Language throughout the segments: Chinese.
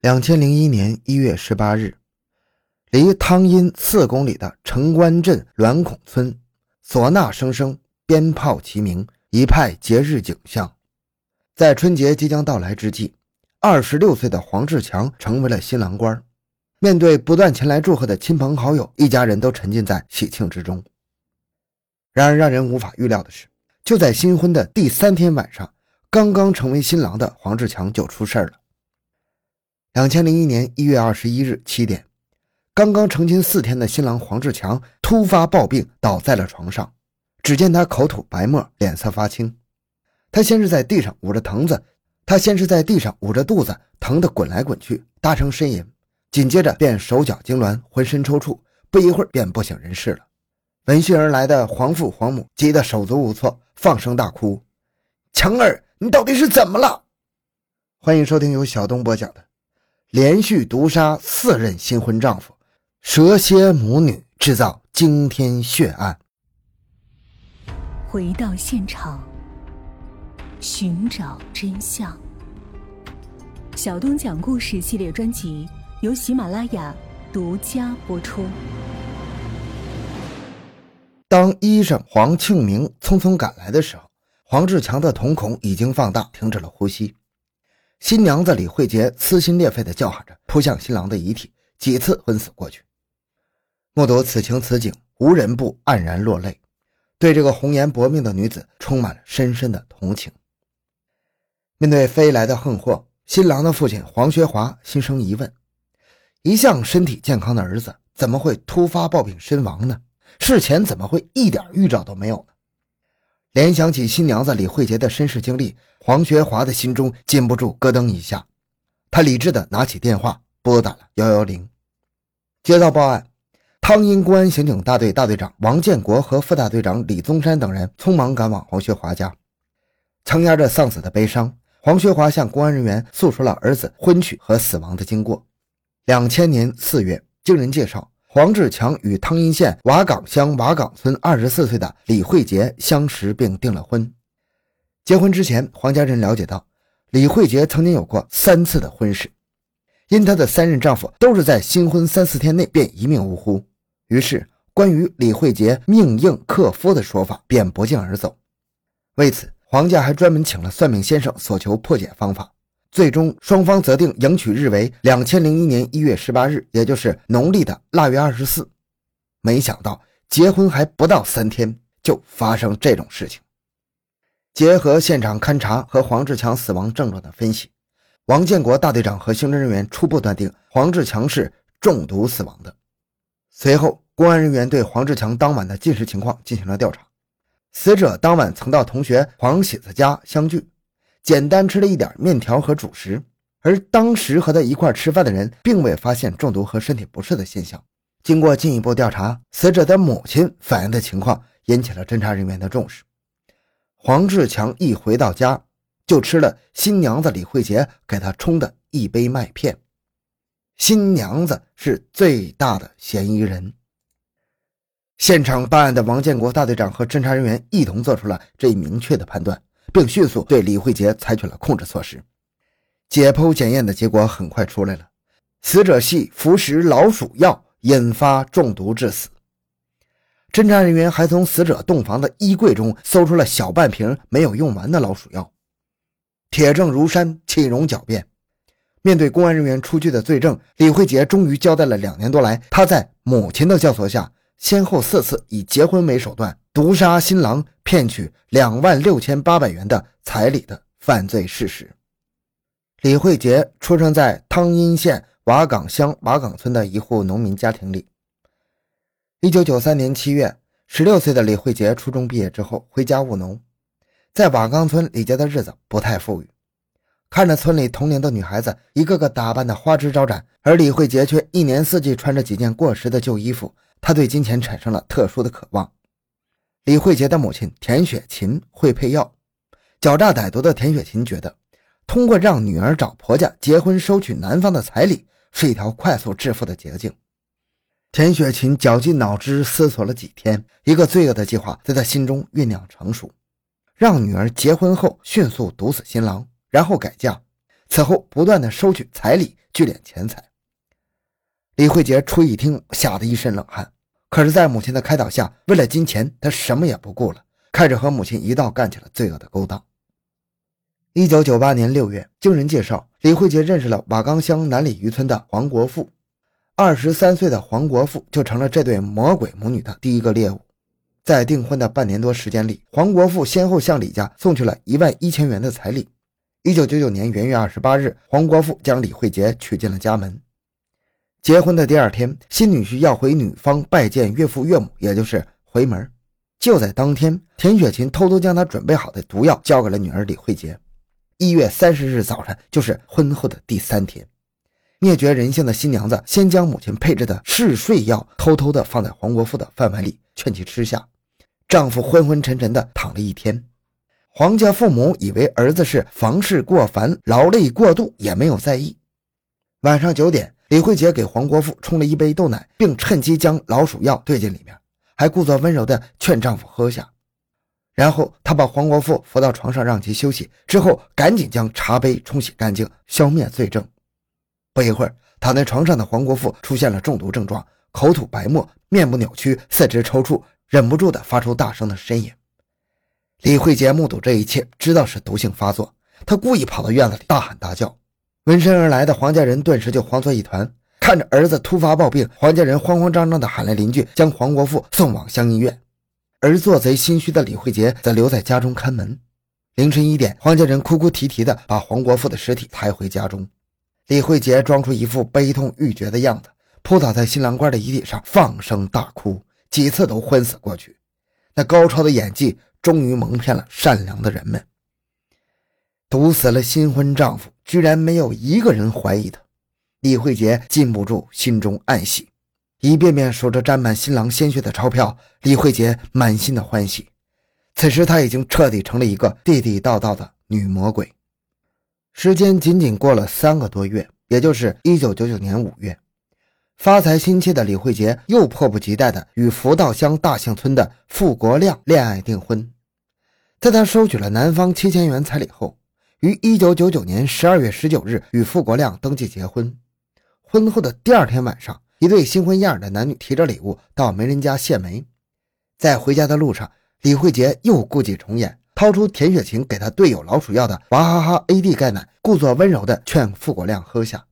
两千零一年一月十八日，离汤阴四公里的城关镇栾孔村，唢呐声声，鞭炮齐鸣，一派节日景象。在春节即将到来之际，二十六岁的黄志强成为了新郎官。面对不断前来祝贺的亲朋好友，一家人都沉浸在喜庆之中。然而，让人无法预料的是，就在新婚的第三天晚上，刚刚成为新郎的黄志强就出事了。两千零一年一月二十一日七点，刚刚成亲四天的新郎黄志强突发暴病，倒在了床上。只见他口吐白沫，脸色发青。他先是在地上捂着疼子，他先是在地上捂着肚子，疼得滚来滚去，大声呻吟。紧接着便手脚痉挛，浑身抽搐，不一会儿便不省人事了。闻讯而来的黄父黄母急得手足无措，放声大哭：“强儿，你到底是怎么了？”欢迎收听由小东播讲的。连续毒杀四任新婚丈夫，蛇蝎母女制造惊天血案。回到现场，寻找真相。小东讲故事系列专辑由喜马拉雅独家播出。当医生黄庆明匆匆赶来的时候，黄志强的瞳孔已经放大，停止了呼吸。新娘子李慧杰撕心裂肺地叫喊着，扑向新郎的遗体，几次昏死过去。目睹此情此景，无人不黯然落泪，对这个红颜薄命的女子充满了深深的同情。面对飞来的横祸，新郎的父亲黄学华心生疑问：一向身体健康的儿子，怎么会突发暴病身亡呢？事前怎么会一点预兆都没有？联想起新娘子李慧杰的身世经历，黄学华的心中禁不住咯噔一下。他理智地拿起电话，拨打了幺幺零。接到报案，汤阴公安刑警大队大队长王建国和副大队长李宗山等人匆忙赶往黄学华家。强压着丧子的悲伤，黄学华向公安人员诉说了儿子婚娶和死亡的经过。两千年四月，经人介绍。黄志强与汤阴县瓦岗乡瓦岗村二十四岁的李慧杰相识并订了婚。结婚之前，黄家人了解到，李慧杰曾经有过三次的婚事，因她的三任丈夫都是在新婚三四天内便一命呜呼，于是关于李慧杰命硬克夫的说法便不胫而走。为此，黄家还专门请了算命先生，索求破解方法。最终，双方择定迎娶日为两千零一年一月十八日，也就是农历的腊月二十四。没想到结婚还不到三天，就发生这种事情。结合现场勘查和黄志强死亡症状的分析，王建国大队长和刑侦人员初步断定黄志强是中毒死亡的。随后，公安人员对黄志强当晚的进食情况进行了调查，死者当晚曾到同学黄喜子家相聚。简单吃了一点面条和主食，而当时和他一块吃饭的人并未发现中毒和身体不适的现象。经过进一步调查，死者的母亲反映的情况引起了侦查人员的重视。黄志强一回到家，就吃了新娘子李慧杰给他冲的一杯麦片。新娘子是最大的嫌疑人。现场办案的王建国大队长和侦查人员一同做出了这一明确的判断。并迅速对李慧杰采取了控制措施。解剖检验的结果很快出来了，死者系服食老鼠药引发中毒致死。侦查人员还从死者洞房的衣柜中搜出了小半瓶没有用完的老鼠药。铁证如山，岂容狡辩？面对公安人员出具的罪证，李慧杰终于交代了两年多来他在母亲的教唆下，先后四次以结婚为手段。毒杀新郎，骗取两万六千八百元的彩礼的犯罪事实。李慧杰出生在汤阴县瓦岗乡瓦岗村的一户农民家庭里。一九九三年七月，十六岁的李慧杰初中毕业之后回家务农，在瓦岗村李家的日子不太富裕。看着村里同龄的女孩子一个个打扮的花枝招展，而李慧杰却一年四季穿着几件过时的旧衣服，他对金钱产生了特殊的渴望。李慧杰的母亲田雪琴会配药，狡诈歹毒的田雪琴觉得，通过让女儿找婆家结婚，收取男方的彩礼，是一条快速致富的捷径。田雪琴绞尽脑汁思索了几天，一个罪恶的计划在她心中酝酿成熟：让女儿结婚后迅速毒死新郎，然后改嫁，此后不断的收取彩礼聚敛钱财。李慧杰初一听，吓得一身冷汗。可是，在母亲的开导下，为了金钱，他什么也不顾了，开始和母亲一道干起了罪恶的勾当。一九九八年六月，经人介绍，李慧杰认识了瓦岗乡南里渔村的黄国富。二十三岁的黄国富就成了这对魔鬼母女的第一个猎物。在订婚的半年多时间里，黄国富先后向李家送去了一万一千元的彩礼。一九九九年元月二十八日，黄国富将李慧杰娶进了家门。结婚的第二天，新女婿要回女方拜见岳父岳母，也就是回门。就在当天，田雪琴偷偷将她准备好的毒药交给了女儿李慧杰。一月三十日早晨，就是婚后的第三天，灭绝人性的新娘子先将母亲配置的嗜睡药偷偷的放在黄国富的饭碗里，劝其吃下。丈夫昏昏沉沉的躺了一天，黄家父母以为儿子是房事过繁、劳累过度，也没有在意。晚上九点。李慧杰给黄国富冲了一杯豆奶，并趁机将老鼠药兑进里面，还故作温柔地劝丈夫喝下。然后她把黄国富扶到床上让其休息，之后赶紧将茶杯冲洗干净，消灭罪证。不一会儿，躺在床上的黄国富出现了中毒症状，口吐白沫，面部扭曲，四肢抽搐，忍不住地发出大声的呻吟。李慧杰目睹这一切，知道是毒性发作，他故意跑到院子里大喊大叫。闻声而来的黄家人顿时就慌作一团，看着儿子突发暴病，黄家人慌慌张张地喊来邻居，将黄国富送往乡医院。而做贼心虚的李慧杰则留在家中看门。凌晨一点，黄家人哭哭啼啼地把黄国富的尸体抬回家中。李慧杰装出一副悲痛欲绝的样子，扑倒在新郎官的遗体上，放声大哭，几次都昏死过去。那高超的演技终于蒙骗了善良的人们。毒死了新婚丈夫，居然没有一个人怀疑他。李慧杰禁不住心中暗喜，一遍遍数着沾满新郎鲜血的钞票，李慧杰满心的欢喜。此时他已经彻底成了一个地地道道的女魔鬼。时间仅仅过了三个多月，也就是一九九九年五月，发财心切的李慧杰又迫不及待地与福道乡大兴村的傅国亮恋爱订婚。在他收取了男方七千元彩礼后，于一九九九年十二月十九日与傅国亮登记结婚。婚后的第二天晚上，一对新婚燕尔的男女提着礼物到媒人家谢媒。在回家的路上，李慧杰又故伎重演，掏出田雪晴给他队友老鼠药的娃哈哈 AD 钙奶，故作温柔地劝傅国亮喝下。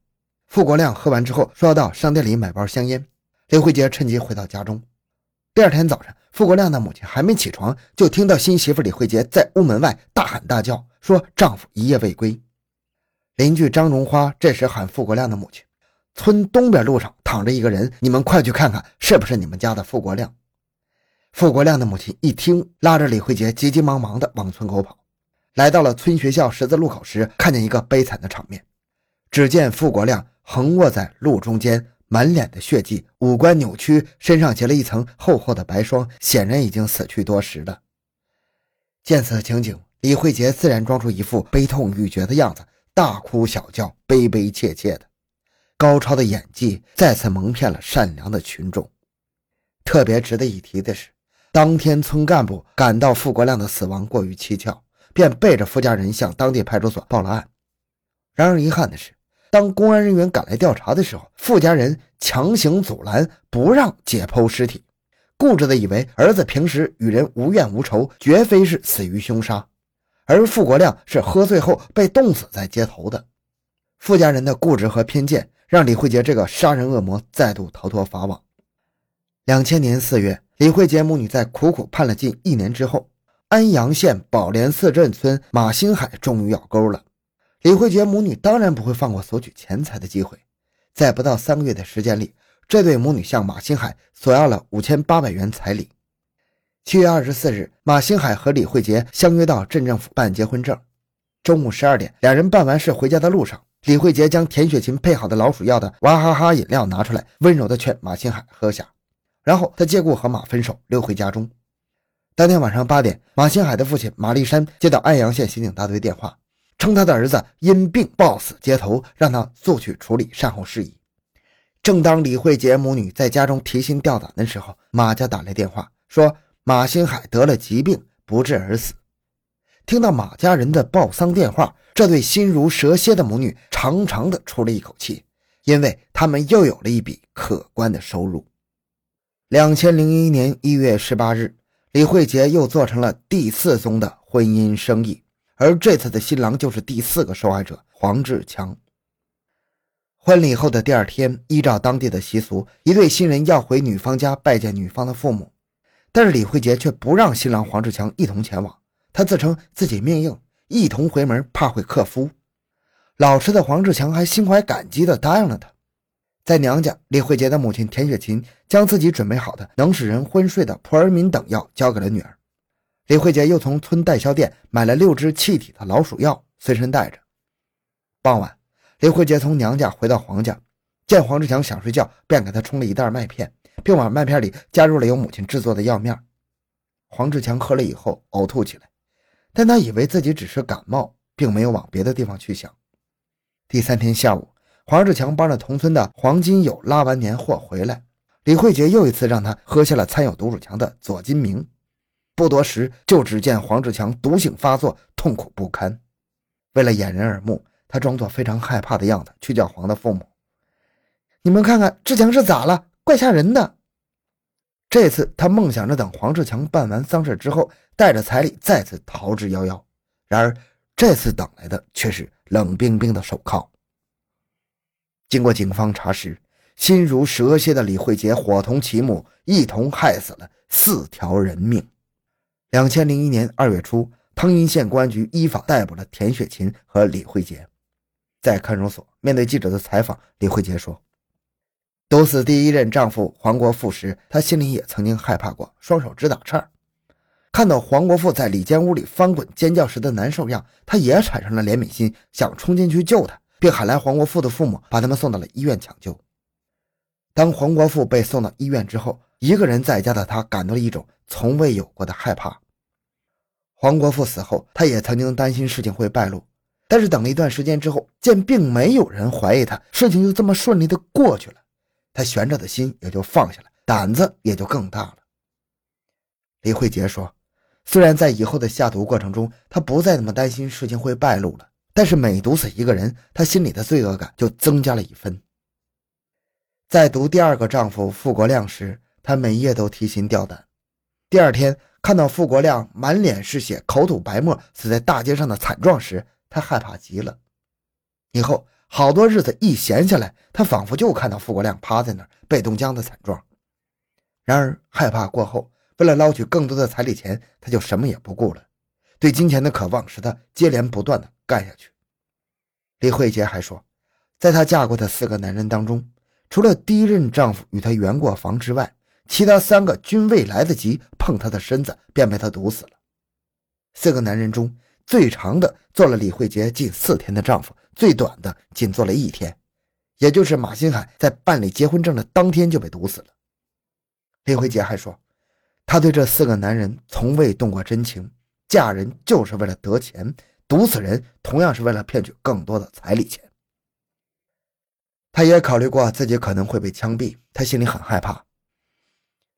傅国亮喝完之后，说要到商店里买包香烟。李慧杰趁机回到家中。第二天早上，傅国亮的母亲还没起床，就听到新媳妇李慧杰在屋门外大喊大叫。说丈夫一夜未归，邻居张荣花这时喊傅国亮的母亲：“村东边路上躺着一个人，你们快去看看，是不是你们家的傅国亮？”傅国亮的母亲一听，拉着李慧杰急急忙忙地往村口跑。来到了村学校十字路口时，看见一个悲惨的场面：只见傅国亮横卧在路中间，满脸的血迹，五官扭曲，身上结了一层厚厚的白霜，显然已经死去多时了。见此情景。李慧杰自然装出一副悲痛欲绝的样子，大哭小叫，悲悲切切的。高超的演技再次蒙骗了善良的群众。特别值得一提的是，当天村干部感到傅国亮的死亡过于蹊跷，便背着傅家人向当地派出所报了案。然而遗憾的是，当公安人员赶来调查的时候，傅家人强行阻拦，不让解剖尸体，固执的以为儿子平时与人无怨无仇，绝非是死于凶杀。而傅国亮是喝醉后被冻死在街头的。傅家人的固执和偏见，让李慧杰这个杀人恶魔再度逃脱法网。两千年四月，李慧杰母女在苦苦盼了近一年之后，安阳县宝莲寺镇村马新海终于咬钩了。李慧杰母女当然不会放过索取钱财的机会，在不到三个月的时间里，这对母女向马新海索要了五千八百元彩礼。七月二十四日，马新海和李慧杰相约到镇政府办结婚证。中午十二点，两人办完事回家的路上，李慧杰将田雪琴配好的老鼠药的娃哈哈饮料拿出来，温柔地劝马新海喝下。然后他借故和马分手，溜回家中。当天晚上八点，马新海的父亲马立山接到安阳县刑警大队电话，称他的儿子因病暴死街头，让他速去处理善后事宜。正当李慧杰母女在家中提心吊胆的时候，马家打来电话说。马新海得了疾病，不治而死。听到马家人的报丧电话，这对心如蛇蝎的母女长长的出了一口气，因为他们又有了一笔可观的收入。两千零一年一月十八日，李慧杰又做成了第四宗的婚姻生意，而这次的新郎就是第四个受害者黄志强。婚礼后的第二天，依照当地的习俗，一对新人要回女方家拜见女方的父母，但是李慧杰却不让新郎黄志强一同前往。他自称自己命硬，一同回门怕会克夫。老实的黄志强还心怀感激地答应了他。在娘家，李慧杰的母亲田雪琴将自己准备好的能使人昏睡的普尔敏等药交给了女儿。李慧杰又从村代销店买了六支气体的老鼠药，随身带着。傍晚，李慧杰从娘家回到黄家，见黄志强想睡觉，便给他冲了一袋麦片，并往麦片里加入了由母亲制作的药面。黄志强喝了以后呕吐起来。但他以为自己只是感冒，并没有往别的地方去想。第三天下午，黄志强帮着同村的黄金友拉完年货回来，李慧杰又一次让他喝下了掺有毒鼠强的左金明。不多时，就只见黄志强毒性发作，痛苦不堪。为了掩人耳目，他装作非常害怕的样子去叫黄的父母：“你们看看志强是咋了？怪吓人的。”这次他梦想着等黄志强办完丧事之后，带着彩礼再次逃之夭夭。然而这次等来的却是冷冰冰的手铐。经过警方查实，心如蛇蝎的李慧杰伙同其母一同害死了四条人命。两千零一年二月初，汤阴县公安局依法逮捕了田雪琴和李慧杰。在看守所面对记者的采访，李慧杰说。毒死第一任丈夫黄国富时，她心里也曾经害怕过，双手直打颤。看到黄国富在里间屋里翻滚尖叫时的难受样，她也产生了怜悯心，想冲进去救他，并喊来黄国富的父母，把他们送到了医院抢救。当黄国富被送到医院之后，一个人在家的他感到了一种从未有过的害怕。黄国富死后，他也曾经担心事情会败露，但是等了一段时间之后，见并没有人怀疑他，事情就这么顺利的过去了。他悬着的心也就放下了，胆子也就更大了。李慧杰说：“虽然在以后的下毒过程中，他不再那么担心事情会败露了，但是每毒死一个人，他心里的罪恶感就增加了一分。”在毒第二个丈夫傅国亮时，他每夜都提心吊胆。第二天看到傅国亮满脸是血、口吐白沫死在大街上的惨状时，他害怕极了。以后。好多日子一闲下来，他仿佛就看到傅国亮趴在那儿被冻僵的惨状。然而害怕过后，为了捞取更多的彩礼钱，他就什么也不顾了。对金钱的渴望使他接连不断的干下去。李慧杰还说，在她嫁过的四个男人当中，除了第一任丈夫与她圆过房之外，其他三个均未来得及碰她的身子，便被她毒死了。四个男人中最长的做了李慧杰近四天的丈夫。最短的仅做了一天，也就是马新海在办理结婚证的当天就被毒死了。李慧杰还说，他对这四个男人从未动过真情，嫁人就是为了得钱，毒死人同样是为了骗取更多的彩礼钱。他也考虑过自己可能会被枪毙，他心里很害怕。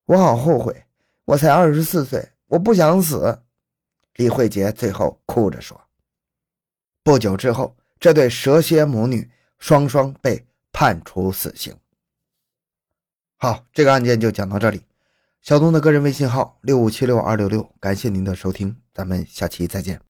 我好后悔，我才二十四岁，我不想死。李慧杰最后哭着说。不久之后。这对蛇蝎母女双双被判处死刑。好，这个案件就讲到这里。小东的个人微信号六五七六二六六，感谢您的收听，咱们下期再见。